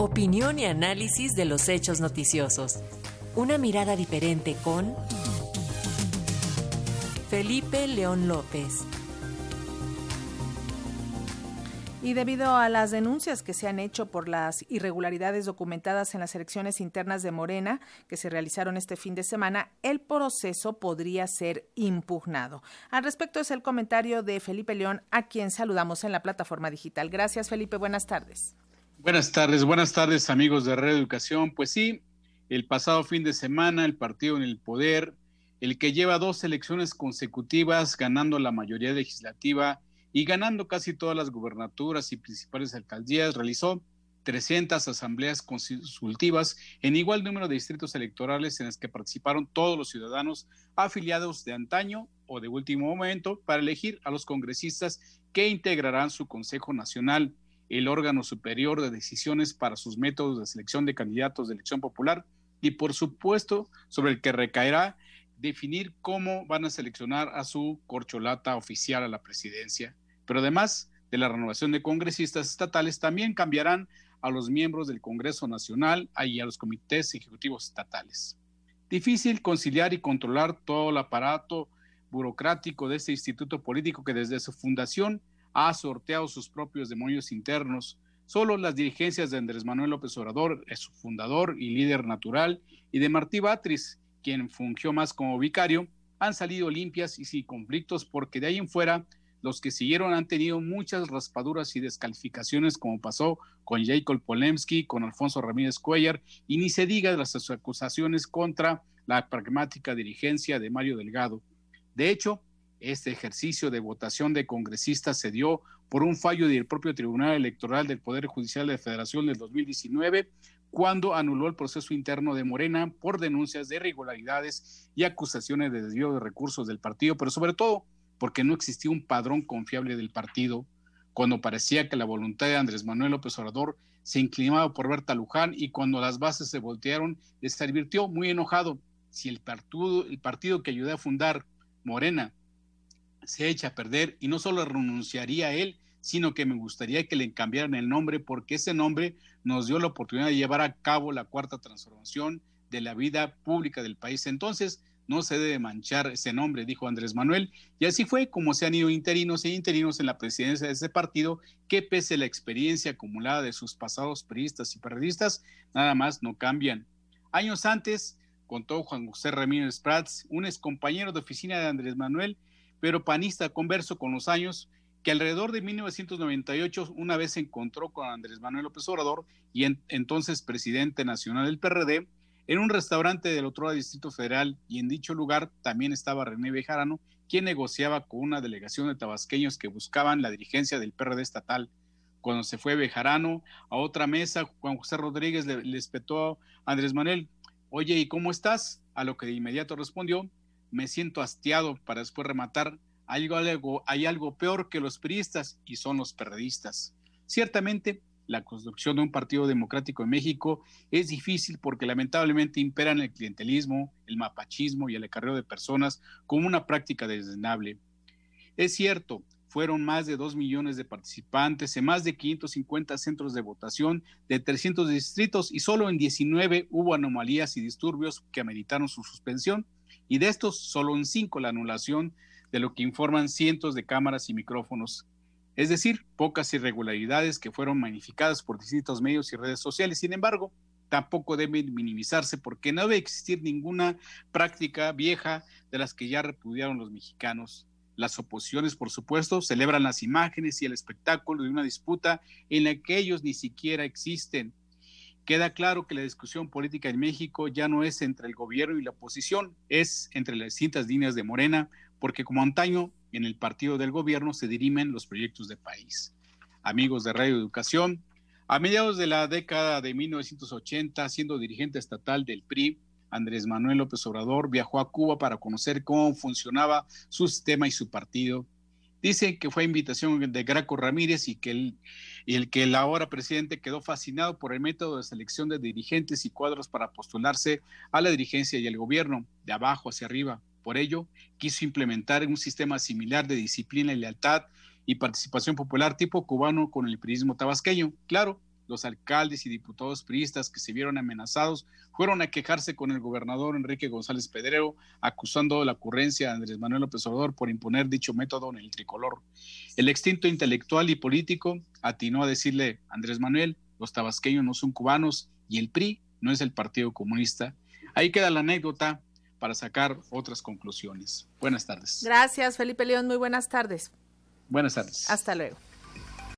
Opinión y análisis de los hechos noticiosos. Una mirada diferente con Felipe León López. Y debido a las denuncias que se han hecho por las irregularidades documentadas en las elecciones internas de Morena que se realizaron este fin de semana, el proceso podría ser impugnado. Al respecto es el comentario de Felipe León, a quien saludamos en la plataforma digital. Gracias, Felipe. Buenas tardes. Buenas tardes, buenas tardes, amigos de Reeducación. Pues sí, el pasado fin de semana, el partido en el poder, el que lleva dos elecciones consecutivas ganando la mayoría legislativa y ganando casi todas las gubernaturas y principales alcaldías, realizó 300 asambleas consultivas en igual número de distritos electorales en las que participaron todos los ciudadanos afiliados de antaño o de último momento para elegir a los congresistas que integrarán su Consejo Nacional, el órgano superior de decisiones para sus métodos de selección de candidatos de elección popular y por supuesto sobre el que recaerá definir cómo van a seleccionar a su corcholata oficial a la presidencia pero además de la renovación de congresistas estatales, también cambiarán a los miembros del Congreso Nacional y a los comités ejecutivos estatales. Difícil conciliar y controlar todo el aparato burocrático de este instituto político que desde su fundación ha sorteado sus propios demonios internos. Solo las dirigencias de Andrés Manuel López Obrador, su fundador y líder natural, y de Martí Batriz, quien fungió más como vicario, han salido limpias y sin conflictos porque de ahí en fuera los que siguieron han tenido muchas raspaduras y descalificaciones, como pasó con Jacob Polemski, con Alfonso Ramírez Cuellar, y ni se diga de las acusaciones contra la pragmática dirigencia de Mario Delgado. De hecho, este ejercicio de votación de congresistas se dio por un fallo del propio Tribunal Electoral del Poder Judicial de la Federación del 2019, cuando anuló el proceso interno de Morena por denuncias de irregularidades y acusaciones de desvío de recursos del partido, pero sobre todo porque no existía un padrón confiable del partido, cuando parecía que la voluntad de Andrés Manuel López Obrador se inclinaba por Berta Luján y cuando las bases se voltearon, se advirtió muy enojado. Si el partido, el partido que ayudé a fundar, Morena, se echa a perder y no solo renunciaría a él, sino que me gustaría que le cambiaran el nombre porque ese nombre nos dio la oportunidad de llevar a cabo la cuarta transformación de la vida pública del país. Entonces, no se debe manchar ese nombre, dijo Andrés Manuel, y así fue como se han ido interinos e interinos en la presidencia de ese partido, que pese a la experiencia acumulada de sus pasados periodistas y periodistas, nada más no cambian. Años antes, contó Juan José Ramírez Prats, un ex compañero de oficina de Andrés Manuel, pero panista converso con los años, que alrededor de 1998 una vez se encontró con Andrés Manuel López Obrador y entonces presidente nacional del PRD, en un restaurante del otro lado Distrito Federal y en dicho lugar también estaba René Bejarano, quien negociaba con una delegación de tabasqueños que buscaban la dirigencia del PRD estatal. Cuando se fue Bejarano a otra mesa, Juan José Rodríguez le, le a Andrés Manuel, oye, ¿y cómo estás? A lo que de inmediato respondió, me siento hastiado para después rematar, hay algo, hay algo peor que los priistas y son los perredistas. Ciertamente, la construcción de un partido democrático en México es difícil porque lamentablemente imperan el clientelismo, el mapachismo y el acarreo de personas como una práctica desdenable. Es cierto, fueron más de 2 millones de participantes en más de 550 centros de votación de 300 distritos y solo en 19 hubo anomalías y disturbios que ameritaron su suspensión y de estos solo en 5 la anulación de lo que informan cientos de cámaras y micrófonos es decir, pocas irregularidades que fueron magnificadas por distintos medios y redes sociales. Sin embargo, tampoco deben minimizarse porque no debe existir ninguna práctica vieja de las que ya repudiaron los mexicanos. Las oposiciones, por supuesto, celebran las imágenes y el espectáculo de una disputa en la que ellos ni siquiera existen. Queda claro que la discusión política en México ya no es entre el gobierno y la oposición, es entre las distintas líneas de Morena, porque como antaño en el partido del gobierno se dirimen los proyectos de país. Amigos de Radio Educación, a mediados de la década de 1980, siendo dirigente estatal del PRI, Andrés Manuel López Obrador viajó a Cuba para conocer cómo funcionaba su sistema y su partido. Dicen que fue invitación de Graco Ramírez y que el, que el ahora presidente quedó fascinado por el método de selección de dirigentes y cuadros para postularse a la dirigencia y el gobierno, de abajo hacia arriba. Por ello, quiso implementar un sistema similar de disciplina y lealtad y participación popular tipo cubano con el prismo tabasqueño. Claro, los alcaldes y diputados priistas que se vieron amenazados fueron a quejarse con el gobernador Enrique González Pedrero, acusando la ocurrencia de Andrés Manuel López Obrador por imponer dicho método en el tricolor. El extinto intelectual y político atinó a decirle, Andrés Manuel, los tabasqueños no son cubanos y el PRI no es el Partido Comunista. Ahí queda la anécdota para sacar otras conclusiones. Buenas tardes. Gracias, Felipe León. Muy buenas tardes. Buenas tardes. Hasta luego.